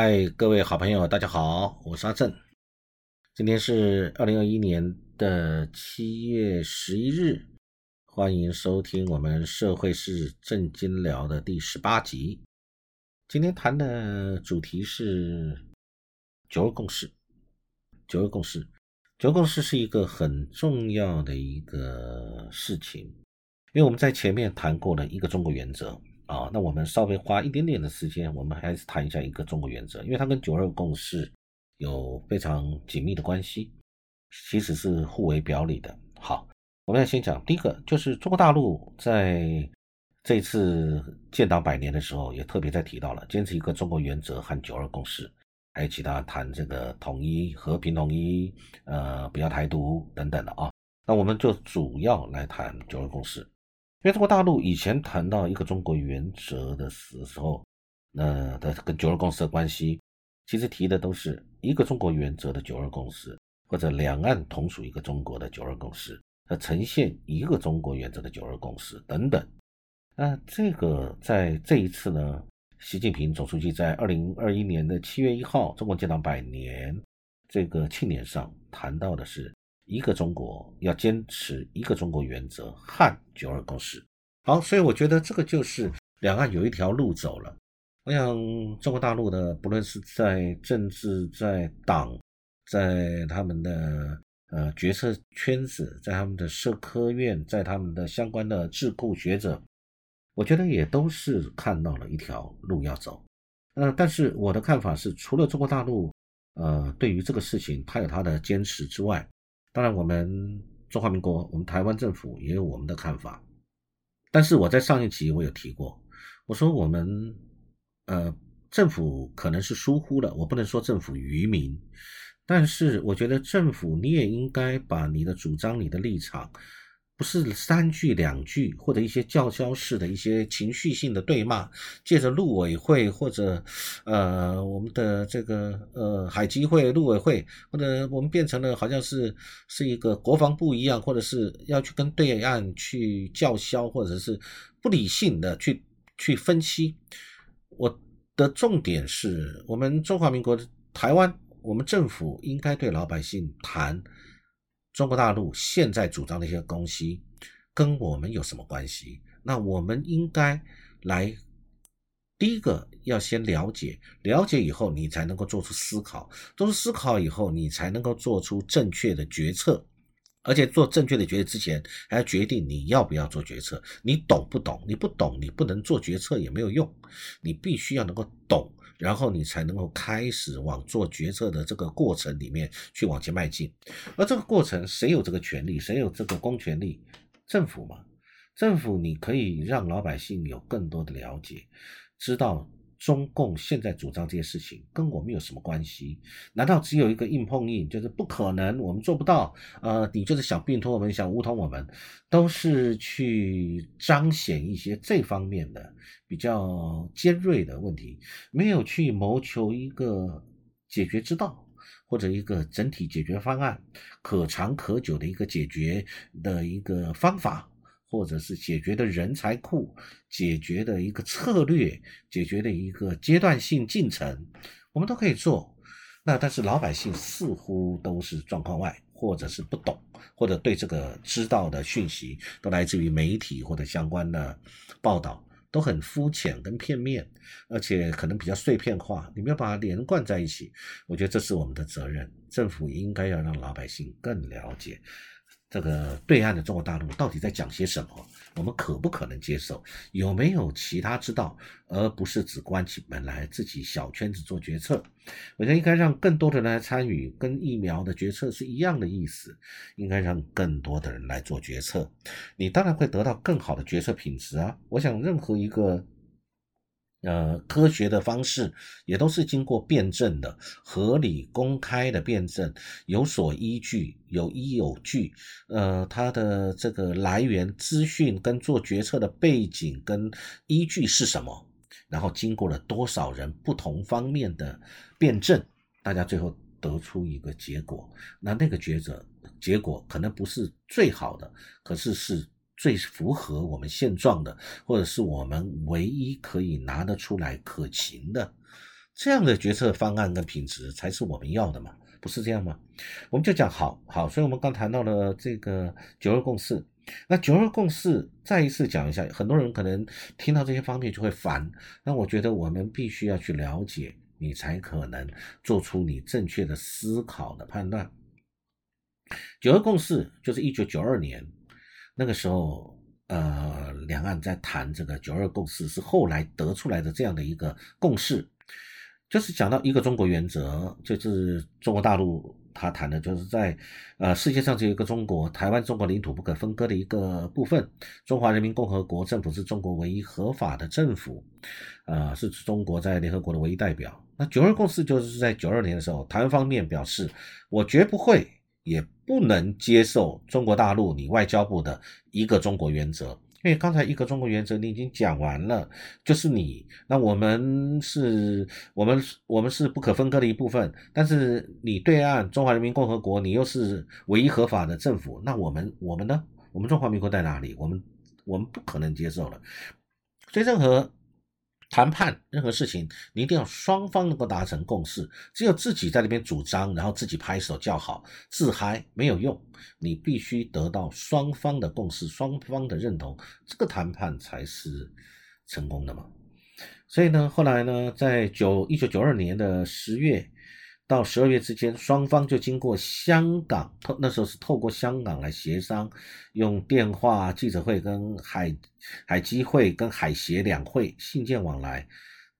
嗨，各位好朋友，大家好，我是阿正。今天是二零二一年的七月十一日，欢迎收听我们社会是正经聊的第十八集。今天谈的主题是九二共识。九二共识，九二共识是一个很重要的一个事情，因为我们在前面谈过了一个中国原则。啊，那我们稍微花一点点的时间，我们还是谈一下一个中国原则，因为它跟九二共识有非常紧密的关系，其实是互为表里的。好，我们要先讲第一个，就是中国大陆在这次建党百年的时候，也特别在提到了坚持一个中国原则和九二共识，还有其他谈这个统一、和平统一，呃，不要台独等等的啊。那我们就主要来谈九二共识。因为中国大陆以前谈到一个中国原则的时候，那的跟九二共识的关系，其实提的都是一个中国原则的九二共识，或者两岸同属一个中国的九二共识，和呈现一个中国原则的九二共识等等。那这个在这一次呢，习近平总书记在二零二一年的七月一号中国建党百年这个庆典上谈到的是。一个中国要坚持一个中国原则和九二共识。好，所以我觉得这个就是两岸有一条路走了。我想中国大陆的不论是在政治、在党、在他们的呃决策圈子、在他们的社科院、在他们的相关的智库学者，我觉得也都是看到了一条路要走。呃，但是我的看法是，除了中国大陆呃对于这个事情他有他的坚持之外，当然，我们中华民国，我们台湾政府也有我们的看法。但是我在上一集我有提过，我说我们呃政府可能是疏忽了，我不能说政府愚民，但是我觉得政府你也应该把你的主张、你的立场。不是三句两句，或者一些叫嚣式的一些情绪性的对骂，借着陆委会或者呃我们的这个呃海基会、陆委会，或者我们变成了好像是是一个国防部一样，或者是要去跟对岸去叫嚣，或者是不理性的去去分析。我的重点是我们中华民国台湾，我们政府应该对老百姓谈。中国大陆现在主张的一些东西，跟我们有什么关系？那我们应该来，第一个要先了解，了解以后你才能够做出思考，做出思考以后你才能够做出正确的决策，而且做正确的决策之前还要决定你要不要做决策，你懂不懂？你不懂，你不能做决策也没有用，你必须要能够懂。然后你才能够开始往做决策的这个过程里面去往前迈进，而这个过程谁有这个权利？谁有这个公权力？政府嘛，政府你可以让老百姓有更多的了解，知道。中共现在主张这些事情跟我们有什么关系？难道只有一个硬碰硬，就是不可能，我们做不到？呃，你就是想并吞我们，想乌通我们，都是去彰显一些这方面的比较尖锐的问题，没有去谋求一个解决之道，或者一个整体解决方案，可长可久的一个解决的一个方法。或者是解决的人才库，解决的一个策略，解决的一个阶段性进程，我们都可以做。那但是老百姓似乎都是状况外，或者是不懂，或者对这个知道的讯息都来自于媒体或者相关的报道都很肤浅跟片面，而且可能比较碎片化，你没有把它连贯在一起。我觉得这是我们的责任，政府应该要让老百姓更了解。这个对岸的中国大陆到底在讲些什么？我们可不可能接受？有没有其他之道，而不是只关起门来自己小圈子做决策？我觉得应该让更多的人来参与，跟疫苗的决策是一样的意思。应该让更多的人来做决策，你当然会得到更好的决策品质啊！我想任何一个。呃，科学的方式也都是经过辩证的、合理、公开的辩证，有所依据，有依有据。呃，它的这个来源资讯跟做决策的背景跟依据是什么？然后经过了多少人不同方面的辩证，大家最后得出一个结果。那那个抉择结果可能不是最好的，可是是。最符合我们现状的，或者是我们唯一可以拿得出来可行的这样的决策方案跟品质才是我们要的嘛，不是这样吗？我们就讲好好，所以我们刚谈到了这个九二共识。那九二共识再一次讲一下，很多人可能听到这些方面就会烦。那我觉得我们必须要去了解，你才可能做出你正确的思考的判断。九二共识就是一九九二年那个时候。呃，两岸在谈这个九二共识，是后来得出来的这样的一个共识，就是讲到一个中国原则，就是中国大陆他谈的，就是在呃世界上只有一个中国，台湾中国领土不可分割的一个部分，中华人民共和国政府是中国唯一合法的政府，呃，是中国在联合国的唯一代表。那九二共识就是在九二年的时候，台湾方面表示，我绝不会。也不能接受中国大陆你外交部的一个中国原则，因为刚才一个中国原则你已经讲完了，就是你那我们是，我们我们是不可分割的一部分，但是你对岸中华人民共和国你又是唯一合法的政府，那我们我们呢？我们中华民国在哪里？我们我们不可能接受了，所以任何。谈判任何事情，你一定要双方能够达成共识。只有自己在那边主张，然后自己拍手叫好、自嗨没有用，你必须得到双方的共识、双方的认同，这个谈判才是成功的嘛。所以呢，后来呢，在九一九九二年的十月。到十二月之间，双方就经过香港透那时候是透过香港来协商，用电话记者会跟海海基会跟海协两会信件往来，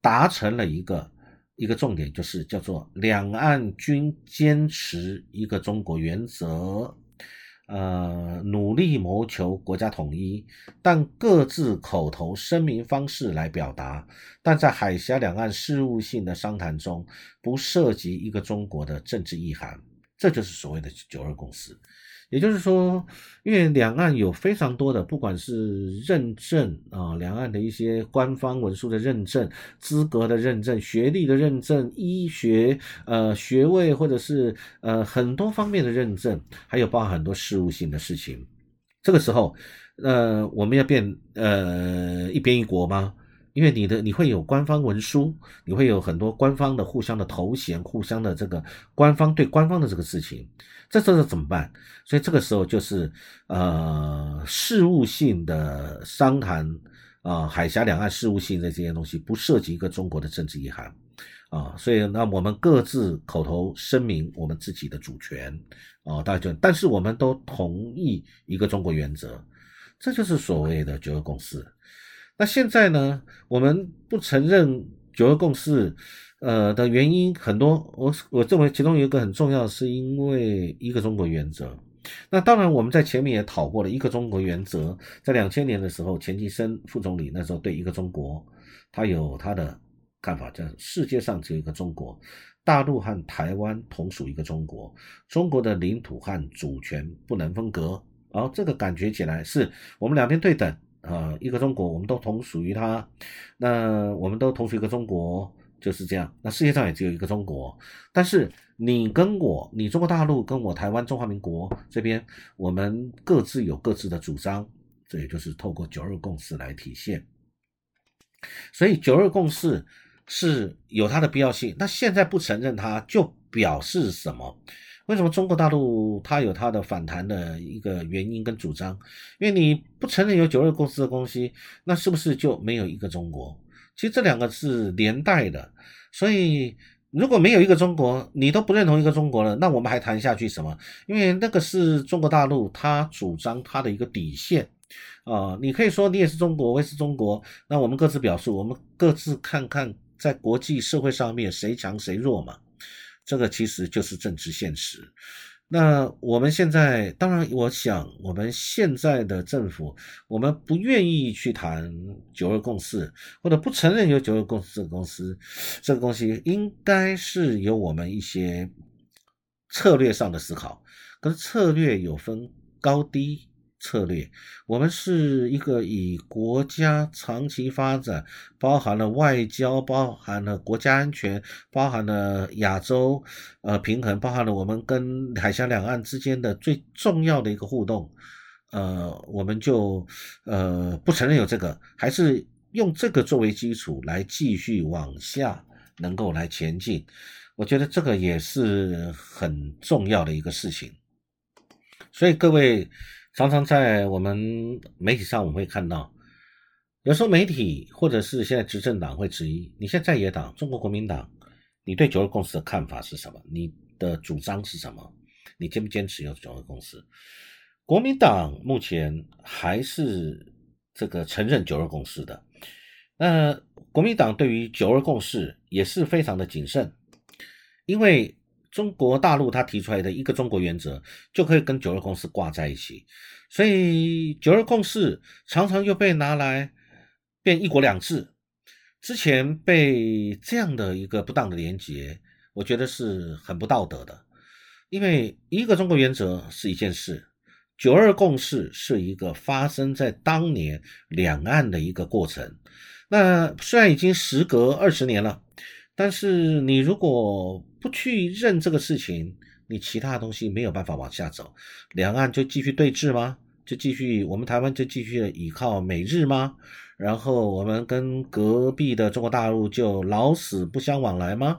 达成了一个一个重点，就是叫做两岸均坚持一个中国原则。呃，努力谋求国家统一，但各自口头声明方式来表达，但在海峡两岸事务性的商谈中，不涉及一个中国的政治意涵，这就是所谓的九二共识。也就是说，因为两岸有非常多的，不管是认证啊，两岸的一些官方文书的认证、资格的认证、学历的认证、医学呃学位或者是呃很多方面的认证，还有包含很多事务性的事情。这个时候，呃，我们要变呃一边一国吗？因为你的你会有官方文书，你会有很多官方的互相的头衔、互相的这个官方对官方的这个事情。这时候怎么办？所以这个时候就是呃事务性的商谈啊，海峡两岸事务性的这些东西不涉及一个中国的政治意涵啊，所以那我们各自口头声明我们自己的主权啊，大家就但是我们都同意一个中国原则，这就是所谓的九二共识。那现在呢，我们不承认九二共识。呃的原因很多，我我认为其中有一个很重要，是因为一个中国原则。那当然，我们在前面也讨过了一个中国原则，在两千年的时候，钱其琛副总理那时候对一个中国，他有他的看法，叫世界上只有一个中国，大陆和台湾同属一个中国，中国的领土和主权不能分割。然后这个感觉起来是我们两边对等啊，一个中国，我们都同属于他，那我们都同属一个中国。就是这样，那世界上也只有一个中国，但是你跟我，你中国大陆跟我台湾中华民国这边，我们各自有各自的主张，这也就是透过九二共识来体现。所以九二共识是有它的必要性。那现在不承认它，就表示什么？为什么中国大陆它有它的反弹的一个原因跟主张？因为你不承认有九二共识的东西，那是不是就没有一个中国？其实这两个是连带的，所以如果没有一个中国，你都不认同一个中国了，那我们还谈下去什么？因为那个是中国大陆它主张它的一个底线啊。你可以说你也是中国，我也是中国，那我们各自表述，我们各自看看在国际社会上面谁强谁弱嘛。这个其实就是政治现实。那我们现在，当然，我想我们现在的政府，我们不愿意去谈九二共识，或者不承认有九二共识这个公司，这个东西应该是有我们一些策略上的思考，可是策略有分高低。策略，我们是一个以国家长期发展，包含了外交，包含了国家安全，包含了亚洲呃平衡，包含了我们跟海峡两岸之间的最重要的一个互动，呃，我们就呃不承认有这个，还是用这个作为基础来继续往下能够来前进。我觉得这个也是很重要的一个事情。所以各位常常在我们媒体上，我们会看到，有时候媒体或者是现在执政党会质疑：你现在野党中国国民党，你对九二共识的看法是什么？你的主张是什么？你坚不坚持有九二共识？国民党目前还是这个承认九二共识的。那国民党对于九二共识也是非常的谨慎，因为中国大陆他提出来的一个中国原则就可以跟九二共识挂在一起，所以九二共识常常又被拿来变一国两制。之前被这样的一个不当的连结，我觉得是很不道德的，因为一个中国原则是一件事。九二共识是一个发生在当年两岸的一个过程。那虽然已经时隔二十年了，但是你如果不去认这个事情，你其他东西没有办法往下走。两岸就继续对峙吗？就继续我们台湾就继续依靠美日吗？然后我们跟隔壁的中国大陆就老死不相往来吗？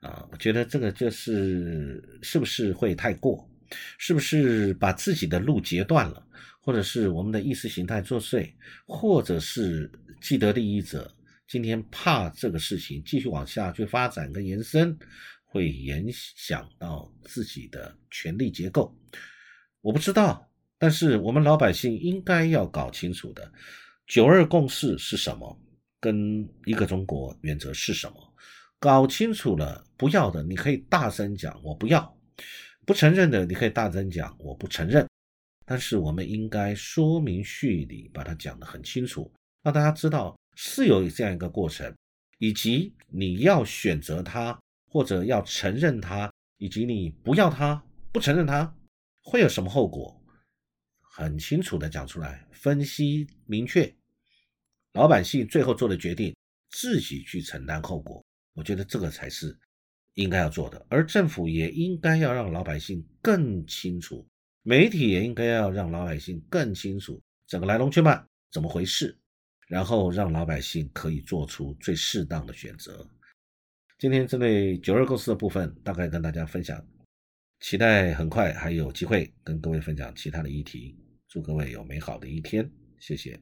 啊，我觉得这个就是是不是会太过？是不是把自己的路截断了，或者是我们的意识形态作祟，或者是既得利益者今天怕这个事情继续往下去发展跟延伸，会影响到自己的权力结构？我不知道，但是我们老百姓应该要搞清楚的，九二共识是什么，跟一个中国原则是什么，搞清楚了，不要的你可以大声讲，我不要。不承认的，你可以大声讲，我不承认。但是我们应该说明序理，把它讲得很清楚，让大家知道是有这样一个过程，以及你要选择它，或者要承认它，以及你不要它，不承认它，会有什么后果？很清楚的讲出来，分析明确，老百姓最后做的决定，自己去承担后果。我觉得这个才是。应该要做的，而政府也应该要让老百姓更清楚，媒体也应该要让老百姓更清楚整个来龙去脉怎么回事，然后让老百姓可以做出最适当的选择。今天针对九二共识的部分，大概跟大家分享，期待很快还有机会跟各位分享其他的议题。祝各位有美好的一天，谢谢。